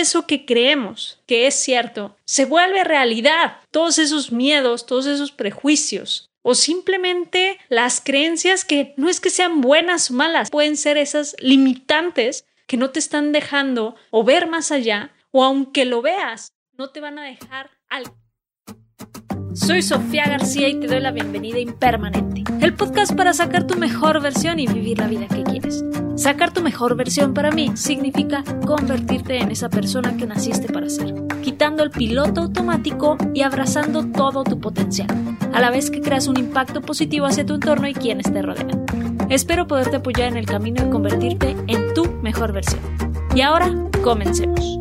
eso que creemos que es cierto se vuelve realidad. Todos esos miedos, todos esos prejuicios, o simplemente las creencias que no es que sean buenas o malas, pueden ser esas limitantes que no te están dejando o ver más allá, o aunque lo veas, no te van a dejar algo. Soy Sofía García y te doy la bienvenida Impermanente, el podcast para sacar tu mejor versión y vivir la vida que quieres. Sacar tu mejor versión para mí significa convertirte en esa persona que naciste para ser, quitando el piloto automático y abrazando todo tu potencial, a la vez que creas un impacto positivo hacia tu entorno y quienes te rodean. Espero poderte apoyar en el camino de convertirte en tu mejor versión. Y ahora, comencemos.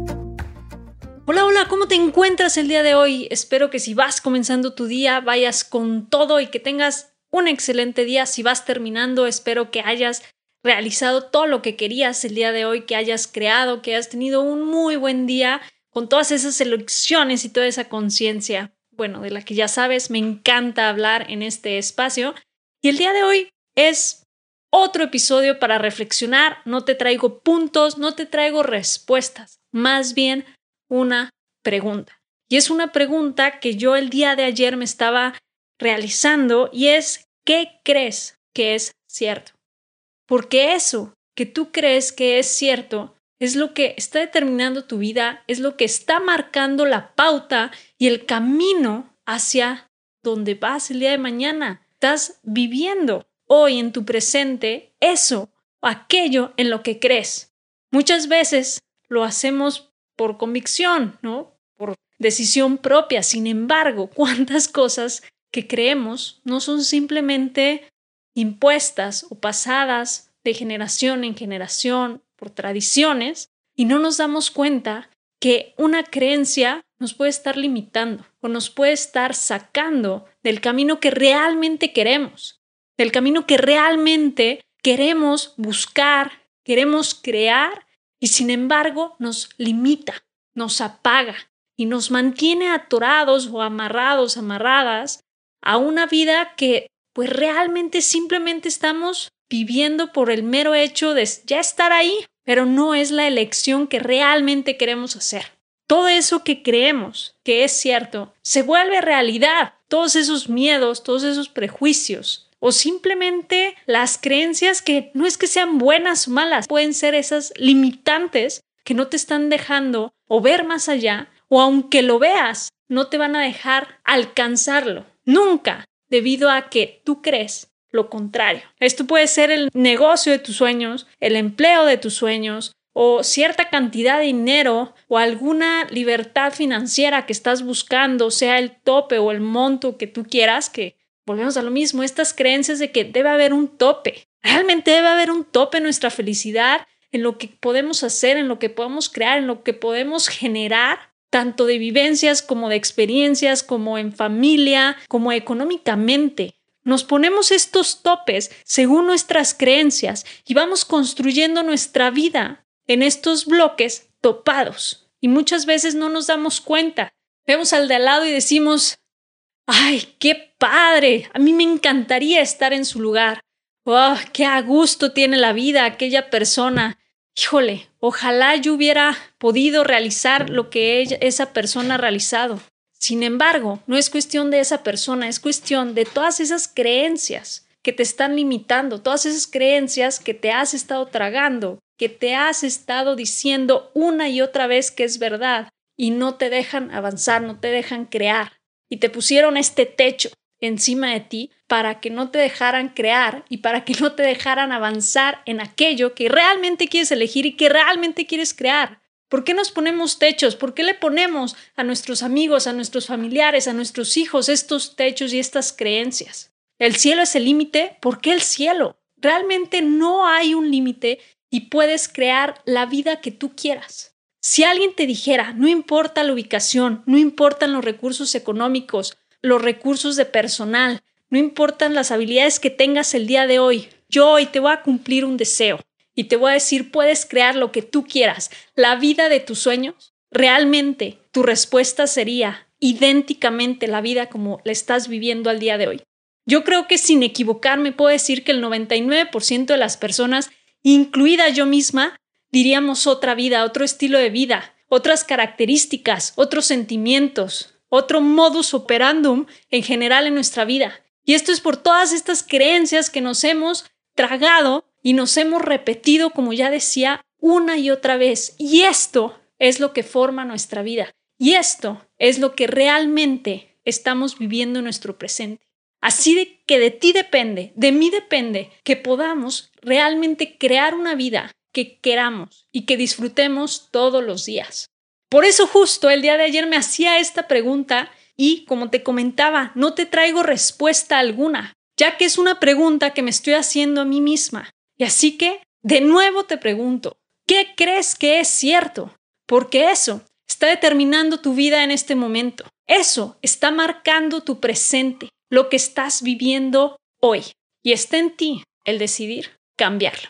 Hola, hola, ¿cómo te encuentras el día de hoy? Espero que si vas comenzando tu día vayas con todo y que tengas un excelente día. Si vas terminando, espero que hayas realizado todo lo que querías el día de hoy, que hayas creado, que hayas tenido un muy buen día con todas esas elecciones y toda esa conciencia, bueno, de la que ya sabes, me encanta hablar en este espacio. Y el día de hoy es otro episodio para reflexionar, no te traigo puntos, no te traigo respuestas, más bien una pregunta. Y es una pregunta que yo el día de ayer me estaba realizando y es, ¿qué crees que es cierto? Porque eso que tú crees que es cierto es lo que está determinando tu vida, es lo que está marcando la pauta y el camino hacia donde vas el día de mañana. Estás viviendo hoy en tu presente eso aquello en lo que crees. Muchas veces lo hacemos por convicción, ¿no? Por decisión propia. Sin embargo, cuántas cosas que creemos no son simplemente impuestas o pasadas de generación en generación por tradiciones y no nos damos cuenta que una creencia nos puede estar limitando o nos puede estar sacando del camino que realmente queremos, del camino que realmente queremos buscar, queremos crear y sin embargo nos limita, nos apaga y nos mantiene atorados o amarrados, amarradas a una vida que pues realmente simplemente estamos viviendo por el mero hecho de ya estar ahí, pero no es la elección que realmente queremos hacer. Todo eso que creemos que es cierto se vuelve realidad. Todos esos miedos, todos esos prejuicios, o simplemente las creencias que no es que sean buenas o malas, pueden ser esas limitantes que no te están dejando o ver más allá, o aunque lo veas, no te van a dejar alcanzarlo. Nunca, debido a que tú crees lo contrario. Esto puede ser el negocio de tus sueños, el empleo de tus sueños, o cierta cantidad de dinero o alguna libertad financiera que estás buscando, sea el tope o el monto que tú quieras, que volvemos a lo mismo, estas creencias de que debe haber un tope. Realmente debe haber un tope en nuestra felicidad, en lo que podemos hacer, en lo que podemos crear, en lo que podemos generar, tanto de vivencias como de experiencias, como en familia, como económicamente. Nos ponemos estos topes según nuestras creencias y vamos construyendo nuestra vida en estos bloques topados. Y muchas veces no nos damos cuenta. Vemos al de al lado y decimos, ¡ay, qué padre, a mí me encantaría estar en su lugar. ¡Oh, qué a gusto tiene la vida aquella persona! Híjole, ojalá yo hubiera podido realizar lo que esa persona ha realizado. Sin embargo, no es cuestión de esa persona, es cuestión de todas esas creencias que te están limitando, todas esas creencias que te has estado tragando, que te has estado diciendo una y otra vez que es verdad y no te dejan avanzar, no te dejan crear. Y te pusieron este techo encima de ti para que no te dejaran crear y para que no te dejaran avanzar en aquello que realmente quieres elegir y que realmente quieres crear. ¿Por qué nos ponemos techos? ¿Por qué le ponemos a nuestros amigos, a nuestros familiares, a nuestros hijos estos techos y estas creencias? ¿El cielo es el límite? ¿Por qué el cielo? Realmente no hay un límite y puedes crear la vida que tú quieras. Si alguien te dijera, no importa la ubicación, no importan los recursos económicos, los recursos de personal, no importan las habilidades que tengas el día de hoy. Yo hoy te voy a cumplir un deseo y te voy a decir, puedes crear lo que tú quieras, la vida de tus sueños. Realmente tu respuesta sería idénticamente la vida como la estás viviendo al día de hoy. Yo creo que sin equivocarme puedo decir que el 99% de las personas, incluida yo misma, diríamos otra vida, otro estilo de vida, otras características, otros sentimientos, otro modus operandum en general en nuestra vida. Y esto es por todas estas creencias que nos hemos tragado y nos hemos repetido, como ya decía, una y otra vez. Y esto es lo que forma nuestra vida. Y esto es lo que realmente estamos viviendo en nuestro presente. Así de que de ti depende, de mí depende, que podamos realmente crear una vida que queramos y que disfrutemos todos los días. Por eso justo el día de ayer me hacía esta pregunta y, como te comentaba, no te traigo respuesta alguna, ya que es una pregunta que me estoy haciendo a mí misma. Y así que, de nuevo te pregunto, ¿qué crees que es cierto? Porque eso está determinando tu vida en este momento. Eso está marcando tu presente, lo que estás viviendo hoy. Y está en ti el decidir cambiarlo.